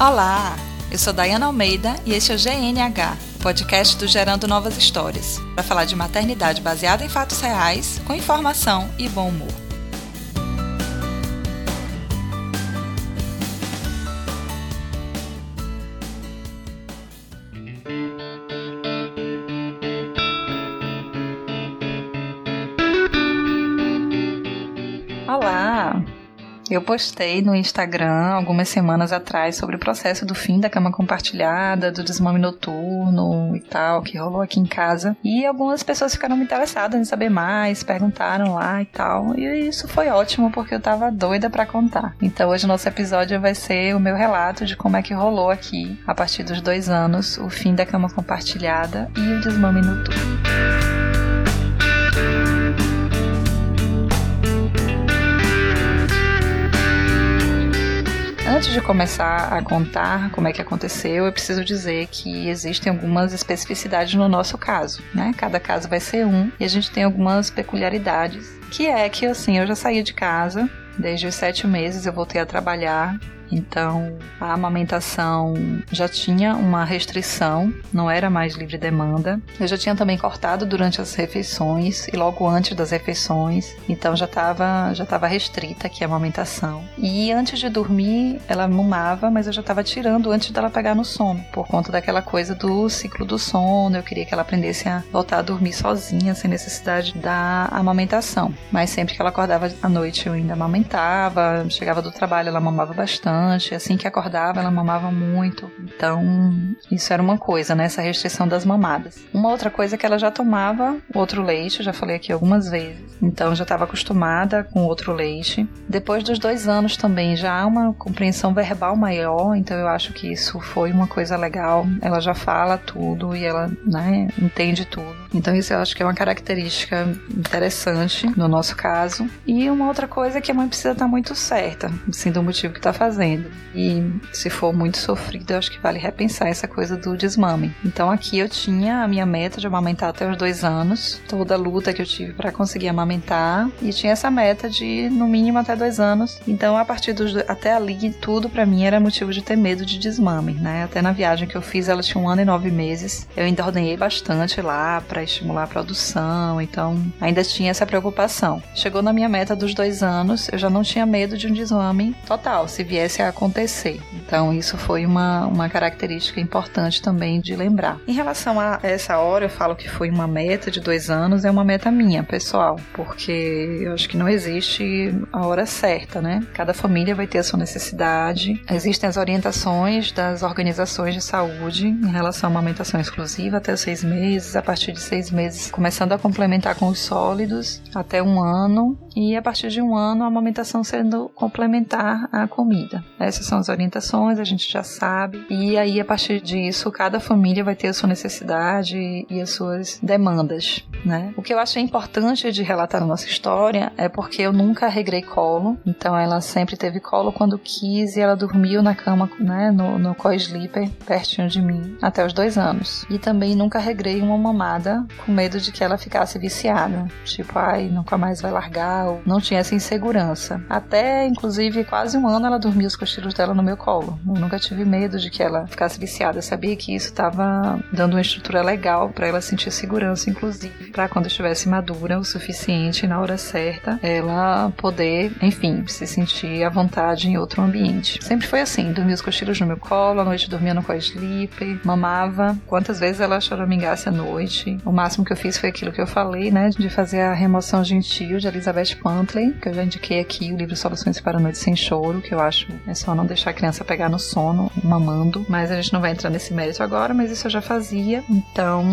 Olá, eu sou Dayana Almeida e este é o GNH, podcast do Gerando Novas Histórias, para falar de maternidade baseada em fatos reais, com informação e bom humor. Olá! Eu postei no Instagram algumas semanas atrás sobre o processo do fim da cama compartilhada, do desmame noturno e tal, que rolou aqui em casa. E algumas pessoas ficaram interessadas em saber mais, perguntaram lá e tal. E isso foi ótimo porque eu tava doida para contar. Então hoje o nosso episódio vai ser o meu relato de como é que rolou aqui, a partir dos dois anos, o fim da cama compartilhada e o desmame noturno. Antes de começar a contar como é que aconteceu, eu preciso dizer que existem algumas especificidades no nosso caso, né? Cada caso vai ser um e a gente tem algumas peculiaridades, que é que assim, eu já saí de casa desde os sete meses, eu voltei a trabalhar então, a amamentação já tinha uma restrição, não era mais livre demanda. Eu já tinha também cortado durante as refeições e logo antes das refeições, então já estava já tava restrita aqui a amamentação. E antes de dormir, ela mamava, mas eu já estava tirando antes dela pegar no sono, por conta daquela coisa do ciclo do sono. Eu queria que ela aprendesse a voltar a dormir sozinha, sem necessidade da amamentação. Mas sempre que ela acordava à noite, eu ainda amamentava, chegava do trabalho, ela mamava bastante Assim que acordava, ela mamava muito. Então, isso era uma coisa, né? Essa restrição das mamadas. Uma outra coisa é que ela já tomava outro leite, já falei aqui algumas vezes. Então, já estava acostumada com outro leite. Depois dos dois anos também, já há uma compreensão verbal maior. Então, eu acho que isso foi uma coisa legal. Ela já fala tudo e ela, né, entende tudo. Então, isso eu acho que é uma característica interessante no nosso caso. E uma outra coisa é que a mãe precisa estar muito certa, assim, do motivo que está fazendo fazendo. E se for muito sofrido, eu acho que vale repensar essa coisa do desmame. Então aqui eu tinha a minha meta de amamentar até os dois anos, toda a luta que eu tive para conseguir amamentar, e tinha essa meta de no mínimo até dois anos. Então a partir dos até ali tudo para mim era motivo de ter medo de desmame, né? Até na viagem que eu fiz, ela tinha um ano e nove meses. Eu ainda ordenhei bastante lá para estimular a produção, então ainda tinha essa preocupação. Chegou na minha meta dos dois anos, eu já não tinha medo de um desmame total. Se viesse acontecer. Então, isso foi uma, uma característica importante também de lembrar. Em relação a essa hora, eu falo que foi uma meta de dois anos, é uma meta minha, pessoal, porque eu acho que não existe a hora certa, né? Cada família vai ter a sua necessidade. Existem as orientações das organizações de saúde em relação à amamentação exclusiva até seis meses, a partir de seis meses, começando a complementar com os sólidos até um ano, e a partir de um ano, a amamentação sendo complementar à comida. Essas são as orientações, a gente já sabe. E aí, a partir disso, cada família vai ter a sua necessidade e as suas demandas, né? O que eu achei importante de relatar a nossa história é porque eu nunca regrei colo. Então, ela sempre teve colo quando quis e ela dormiu na cama, né? No, no co-sleeper, pertinho de mim, até os dois anos. E também nunca regrei uma mamada com medo de que ela ficasse viciada. Tipo, ai, nunca mais vai largar. Ou não tinha essa insegurança. Até, inclusive, quase um ano ela dormiu os cochilos dela no meu colo. Eu nunca tive medo de que ela ficasse viciada. Eu sabia que isso estava dando uma estrutura legal para ela sentir segurança, inclusive, para quando estivesse madura o suficiente na hora certa, ela poder, enfim, se sentir à vontade em outro ambiente. Sempre foi assim, dormia os cochilos no meu colo, à noite dormia no co-sleep, mamava. Quantas vezes ela choramingasse à noite. O máximo que eu fiz foi aquilo que eu falei, né, de fazer a remoção gentil de Elizabeth Pantley, que eu já indiquei aqui, o livro Soluções para a Noite Sem Choro, que eu acho é só não deixar a criança pegar no sono, mamando. Mas a gente não vai entrar nesse mérito agora, mas isso eu já fazia. Então,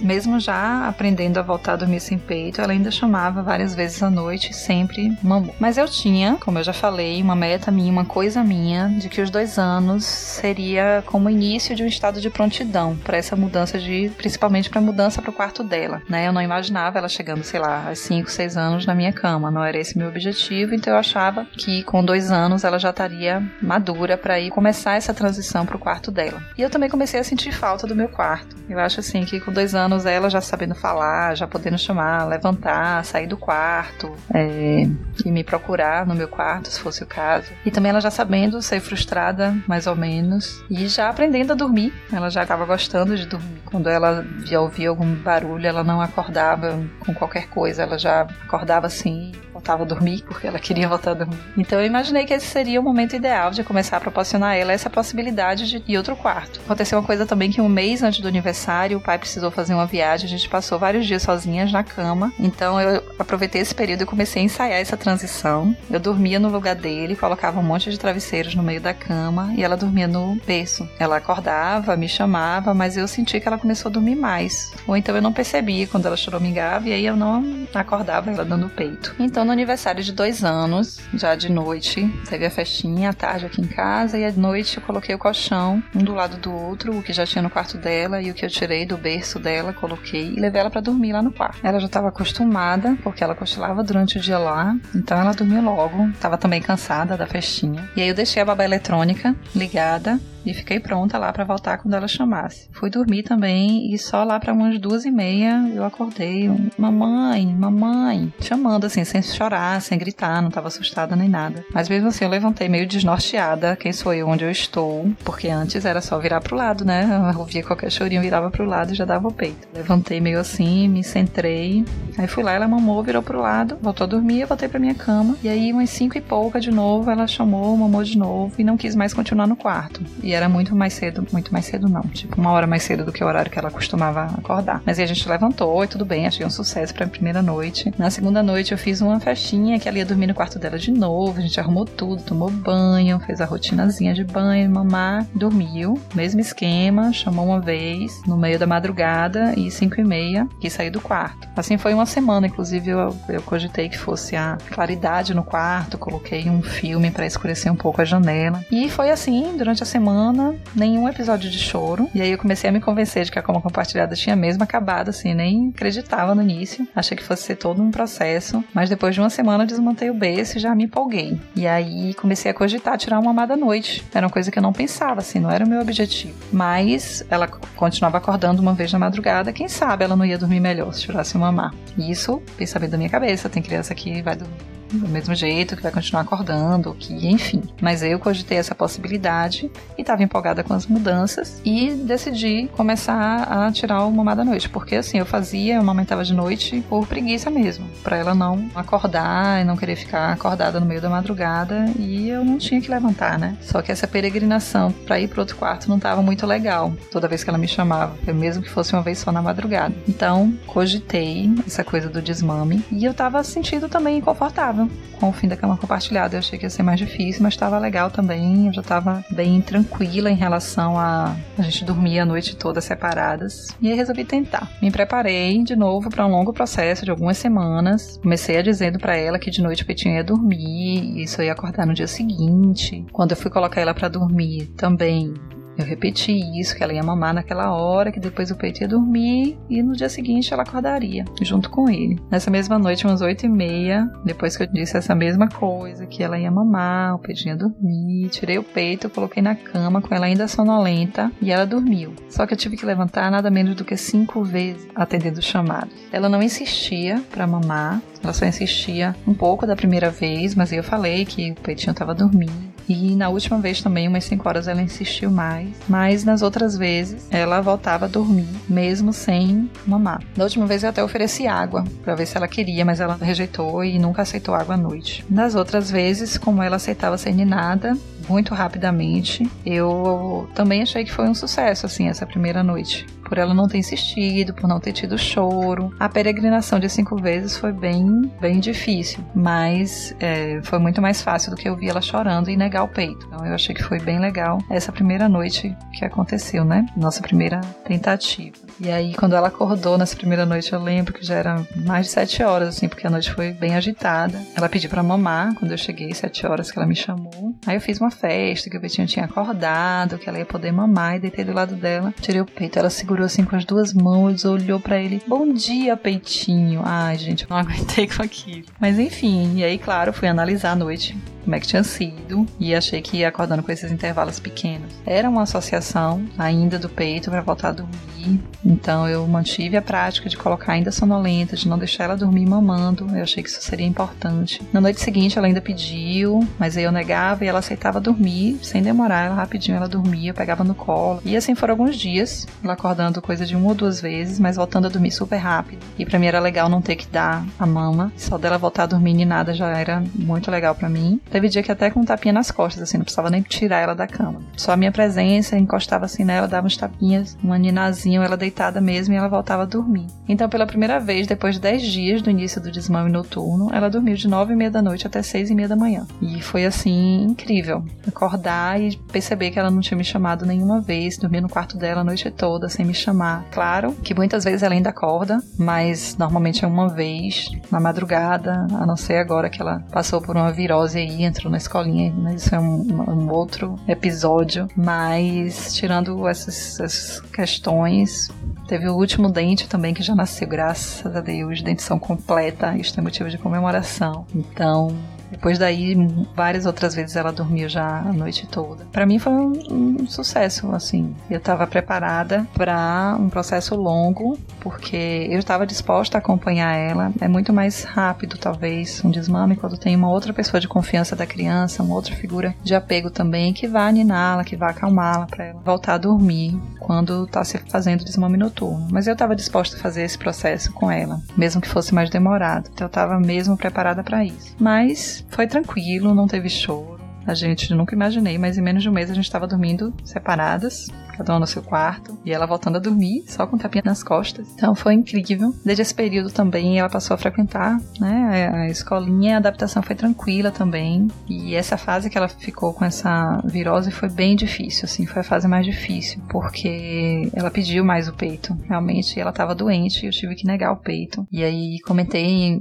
mesmo já aprendendo a voltar a dormir sem peito, ela ainda chamava várias vezes à noite sempre mamou. Mas eu tinha, como eu já falei, uma meta minha, uma coisa minha, de que os dois anos seria como início de um estado de prontidão para essa mudança de, principalmente para mudança para o quarto dela, né? Eu não imaginava ela chegando, sei lá, aos 5, 6 anos na minha cama. Não era esse meu objetivo, então eu achava que com dois anos ela já estaria madura para ir começar essa transição para o quarto dela. E eu também comecei a sentir falta do meu quarto. Eu acho assim que com dois anos ela já sabendo falar, já podendo chamar, levantar, sair do quarto é, e me procurar no meu quarto, se fosse o caso. E também ela já sabendo ser frustrada, mais ou menos, e já aprendendo a dormir. Ela já estava gostando de dormir. Quando ela já ouvia algum barulho, ela não acordava com qualquer coisa, ela já acordava assim, voltava a dormir, porque ela queria voltar a dormir. Então eu imaginei que esse seria o momento ideal de começar a proporcionar a ela essa possibilidade de ir outro quarto. Aconteceu uma coisa também que um mês antes do aniversário, o pai precisou fazer uma viagem, a gente passou vários dias sozinhas na cama. Então eu aproveitei esse período e comecei a ensaiar essa transição. Eu dormia no lugar dele, colocava um monte de travesseiros no meio da cama e ela dormia no berço. Ela acordava, me chamava, mas eu senti que ela começou a dormir mais. Ou então eu não percebia quando ela choramingava e aí eu não acordava ela dando peito. Então no aniversário de dois anos, já de noite, teve a festinha à tarde aqui em casa e à noite eu coloquei o colchão um do lado do outro, o que já tinha no quarto dela e o que eu tirei do berço dela, coloquei e levei ela para dormir lá no quarto. Ela já estava acostumada, porque ela cochilava durante o dia lá, então ela dormiu logo, estava também cansada da festinha. E aí eu deixei a babá eletrônica ligada e fiquei pronta lá para voltar quando ela chamasse. Fui dormir também e só lá para umas duas e meia eu acordei, mamãe, mamãe, chamando assim, sem chorar, sem gritar, não estava assustada nem nada. Mas mesmo assim eu levantei meio desnorteada, quem sou eu, onde eu estou, porque antes era só virar pro lado, né? Eu ouvia qualquer chorinho, virava pro lado e já dava o peito. Levantei meio assim, me centrei, aí fui lá, ela mamou, virou pro lado, voltou a dormir, eu voltei pra minha cama, e aí umas cinco e pouca de novo, ela chamou, mamou de novo e não quis mais continuar no quarto. E era muito mais cedo, muito mais cedo não, tipo uma hora mais cedo do que o horário que ela costumava acordar. Mas aí a gente levantou e tudo bem, achei um sucesso pra primeira noite. Na segunda noite eu fiz uma festinha que ela ia dormir no quarto dela de novo, a gente arrumou tudo, tomou banho, fez a rotinazinha de banho, mamar, dormiu, mesmo esquema, chamou uma vez no meio da madrugada e cinco e meia quis sair do quarto. Assim foi uma semana, inclusive eu, eu cogitei que fosse a claridade no quarto, coloquei um filme para escurecer um pouco a janela. E foi assim durante a semana semana, nenhum episódio de choro. E aí eu comecei a me convencer de que a coma compartilhada tinha mesmo acabado, assim, nem acreditava no início. Achei que fosse ser todo um processo. Mas depois de uma semana desmontei o berço e já me empolguei. E aí comecei a cogitar tirar uma amada noite. Era uma coisa que eu não pensava, assim, não era o meu objetivo. Mas ela continuava acordando uma vez na madrugada. Quem sabe ela não ia dormir melhor se tirasse uma má. Isso, pensamento da minha cabeça. Tem criança que vai dormir do mesmo jeito, que vai continuar acordando, que enfim. Mas eu cogitei essa possibilidade e estava empolgada com as mudanças e decidi começar a tirar o mamar da noite, porque assim, eu fazia, eu amamentava de noite por preguiça mesmo, para ela não acordar e não querer ficar acordada no meio da madrugada e eu não tinha que levantar, né? Só que essa peregrinação para ir pro outro quarto não estava muito legal, toda vez que ela me chamava, mesmo que fosse uma vez só na madrugada. Então, cogitei essa coisa do desmame e eu estava sentindo também confortável com o fim da cama compartilhada. Eu achei que ia ser mais difícil, mas estava legal também. Eu já estava bem tranquila em relação a a gente dormir a noite toda separadas. E aí resolvi tentar. Me preparei de novo para um longo processo de algumas semanas. Comecei a dizendo para ela que de noite o peitinho ia dormir, e isso ia acordar no dia seguinte. Quando eu fui colocar ela para dormir, também eu repeti isso, que ela ia mamar naquela hora, que depois o peito ia dormir e no dia seguinte ela acordaria, junto com ele. Nessa mesma noite, umas oito e meia, depois que eu disse essa mesma coisa, que ela ia mamar, o peito ia dormir, tirei o peito, coloquei na cama com ela ainda sonolenta e ela dormiu. Só que eu tive que levantar nada menos do que cinco vezes atendendo o chamado. Ela não insistia para mamar, ela só insistia um pouco da primeira vez, mas eu falei que o peitinho estava dormindo e na última vez também, umas 5 horas, ela insistiu mais. Mas nas outras vezes, ela voltava a dormir, mesmo sem mamar. Da última vez eu até ofereci água, para ver se ela queria, mas ela rejeitou e nunca aceitou água à noite. Das outras vezes, como ela aceitava ser ninada, muito rapidamente, eu também achei que foi um sucesso, assim, essa primeira noite por ela não ter insistido, por não ter tido choro. A peregrinação de cinco vezes foi bem, bem difícil, mas é, foi muito mais fácil do que eu vi ela chorando e negar o peito. Então eu achei que foi bem legal essa primeira noite que aconteceu, né? Nossa primeira tentativa. E aí, quando ela acordou nessa primeira noite, eu lembro que já era mais de sete horas, assim, porque a noite foi bem agitada. Ela pediu para mamar quando eu cheguei, sete horas que ela me chamou. Aí eu fiz uma festa, que o peitinho tinha acordado, que ela ia poder mamar, e deitei do lado dela, tirei o peito. Ela segurou assim com as duas mãos, olhou para ele: Bom dia, peitinho. Ai, gente, eu não aguentei com aquilo. Mas enfim, e aí, claro, fui analisar à noite como é que tinha sido e achei que acordando com esses intervalos pequenos. Era uma associação ainda do peito para voltar a dormir, então eu mantive a prática de colocar ainda sonolenta, de não deixar ela dormir mamando. Eu achei que isso seria importante. Na noite seguinte ela ainda pediu, mas aí eu negava e ela aceitava dormir, sem demorar, ela rapidinho ela dormia, eu pegava no colo. E assim foram alguns dias, ela acordando coisa de uma ou duas vezes, mas voltando a dormir super rápido. E para mim era legal não ter que dar a mama, só dela voltar a dormir e nada já era muito legal para mim. Teve dia que até com um tapinha nas costas, assim, não precisava nem tirar ela da cama. Só a minha presença, encostava assim nela, dava uns tapinhas, um ninazinho, ela deitada mesmo e ela voltava a dormir. Então, pela primeira vez, depois de 10 dias do início do desmame noturno, ela dormiu de 9 e meia da noite até 6 e meia da manhã. E foi assim, incrível. Acordar e perceber que ela não tinha me chamado nenhuma vez, dormir no quarto dela a noite toda sem me chamar. Claro que muitas vezes ela ainda acorda, mas normalmente é uma vez na madrugada, a não ser agora que ela passou por uma virose aí entrou na escolinha, né? isso é um, um, outro episódio. Mas, tirando essas, essas questões, Teve o último dente também que já nasceu, graças a Deus. Dentição completa, isso é motivo de comemoração. Então, depois daí, várias outras vezes ela dormiu já a noite toda. Para mim foi um, um, sucesso, assim. Eu estava preparada para um processo longo, porque eu estava disposta a acompanhar ela. É muito mais rápido, talvez, um desmame quando tem uma outra pessoa de confiança da criança, uma outra figura de apego também, que vá aniná-la, que vá acalmá-la para ela voltar a dormir quando está se fazendo desmame noturno. Mas eu estava disposta a fazer esse processo com ela, mesmo que fosse mais demorado. Então eu estava mesmo preparada para isso. Mas foi tranquilo, não teve choro. A gente nunca imaginei, mas em menos de um mês a gente estava dormindo separadas, cada uma no seu quarto, e ela voltando a dormir, só com tapinha nas costas. Então foi incrível. Desde esse período também ela passou a frequentar né, a escolinha, a adaptação foi tranquila também. E essa fase que ela ficou com essa virose foi bem difícil, assim, foi a fase mais difícil, porque ela pediu mais o peito. Realmente ela estava doente e eu tive que negar o peito. E aí comentei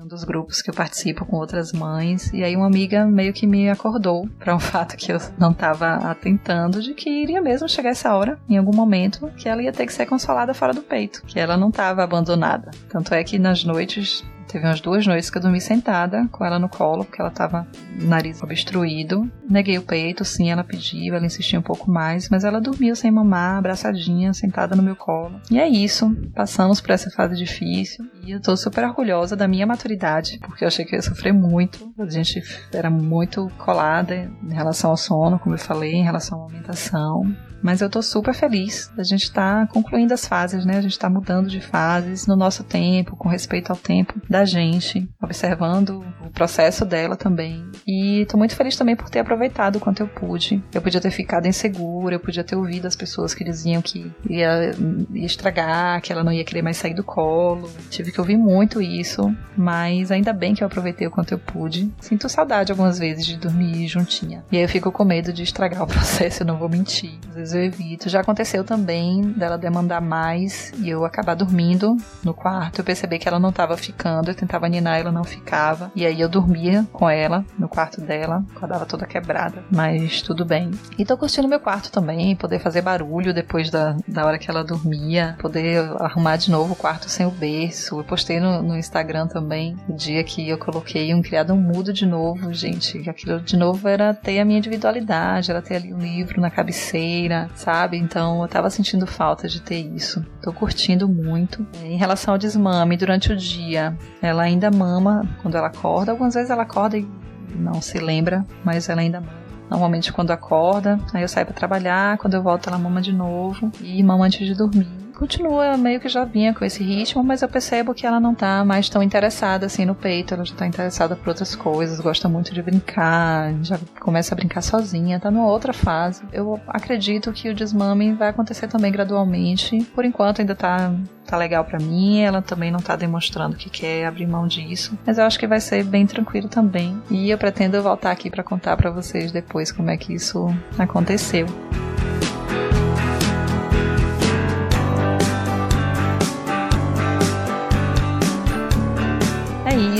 um dos grupos que eu participo com outras mães, e aí uma amiga meio que me acordou para um fato que eu não estava atentando de que iria mesmo chegar essa hora, em algum momento, que ela ia ter que ser consolada fora do peito, que ela não estava abandonada. Tanto é que nas noites Teve umas duas noites que eu dormi sentada com ela no colo, porque ela tava nariz obstruído. Neguei o peito, sim, ela pediu, ela insistia um pouco mais, mas ela dormiu sem mamar, abraçadinha, sentada no meu colo. E é isso, passamos por essa fase difícil e eu tô super orgulhosa da minha maturidade, porque eu achei que eu ia sofrer muito. A gente era muito colada em relação ao sono, como eu falei, em relação à alimentação. Mas eu tô super feliz. A gente tá concluindo as fases, né? A gente tá mudando de fases no nosso tempo, com respeito ao tempo da gente, observando processo dela também. E tô muito feliz também por ter aproveitado o quanto eu pude. Eu podia ter ficado insegura, eu podia ter ouvido as pessoas que diziam que ia, ia estragar, que ela não ia querer mais sair do colo. Tive que ouvir muito isso, mas ainda bem que eu aproveitei o quanto eu pude. Sinto saudade algumas vezes de dormir juntinha. E aí eu fico com medo de estragar o processo, eu não vou mentir. Às vezes eu evito. Já aconteceu também dela demandar mais e eu acabar dormindo no quarto. Eu percebi que ela não estava ficando, eu tentava ninar, ela não ficava. E aí eu dormia com ela no quarto dela, acordava toda quebrada, mas tudo bem. E tô curtindo meu quarto também, poder fazer barulho depois da, da hora que ela dormia, poder arrumar de novo o quarto sem o berço. Eu postei no, no Instagram também o dia que eu coloquei um criado mudo de novo, gente. Aquilo de novo era ter a minha individualidade, era ter ali um livro na cabeceira, sabe? Então eu tava sentindo falta de ter isso. Tô curtindo muito. Em relação ao desmame, durante o dia, ela ainda mama quando ela acorda. Algumas vezes ela acorda e não se lembra, mas ela ainda mama. Normalmente quando acorda, aí eu saio para trabalhar, quando eu volto ela mama de novo e mama antes de dormir continua meio que já vinha com esse ritmo, mas eu percebo que ela não tá mais tão interessada assim no peito, ela já tá interessada por outras coisas, gosta muito de brincar, já começa a brincar sozinha, tá numa outra fase. Eu acredito que o desmame vai acontecer também gradualmente. Por enquanto ainda tá tá legal para mim, ela também não tá demonstrando que quer abrir mão disso, mas eu acho que vai ser bem tranquilo também. E eu pretendo voltar aqui para contar para vocês depois como é que isso aconteceu.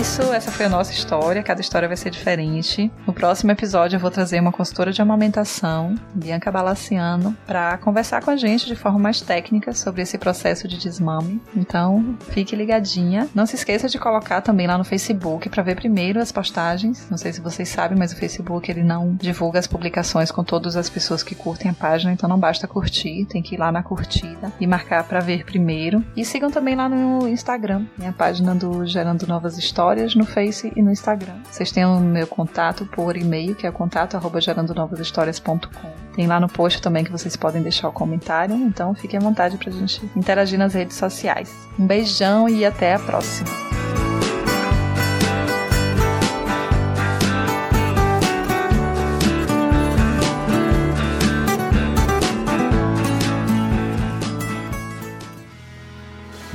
Isso, essa foi a nossa história. Cada história vai ser diferente. No próximo episódio eu vou trazer uma consultora de amamentação, Bianca Balaciano, para conversar com a gente de forma mais técnica sobre esse processo de desmame. Então, fique ligadinha. Não se esqueça de colocar também lá no Facebook para ver primeiro as postagens. Não sei se vocês sabem, mas o Facebook ele não divulga as publicações com todas as pessoas que curtem a página, então não basta curtir, tem que ir lá na curtida e marcar para ver primeiro. E sigam também lá no Instagram, minha página do Gerando Novas Histórias no Face e no Instagram. Vocês têm o meu contato por e-mail, que é contato arroba gerandonovashistórias.com. Tem lá no post também que vocês podem deixar o comentário, então fiquem à vontade pra gente interagir nas redes sociais. Um beijão e até a próxima!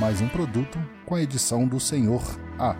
mais um produto com a edição do Senhor A.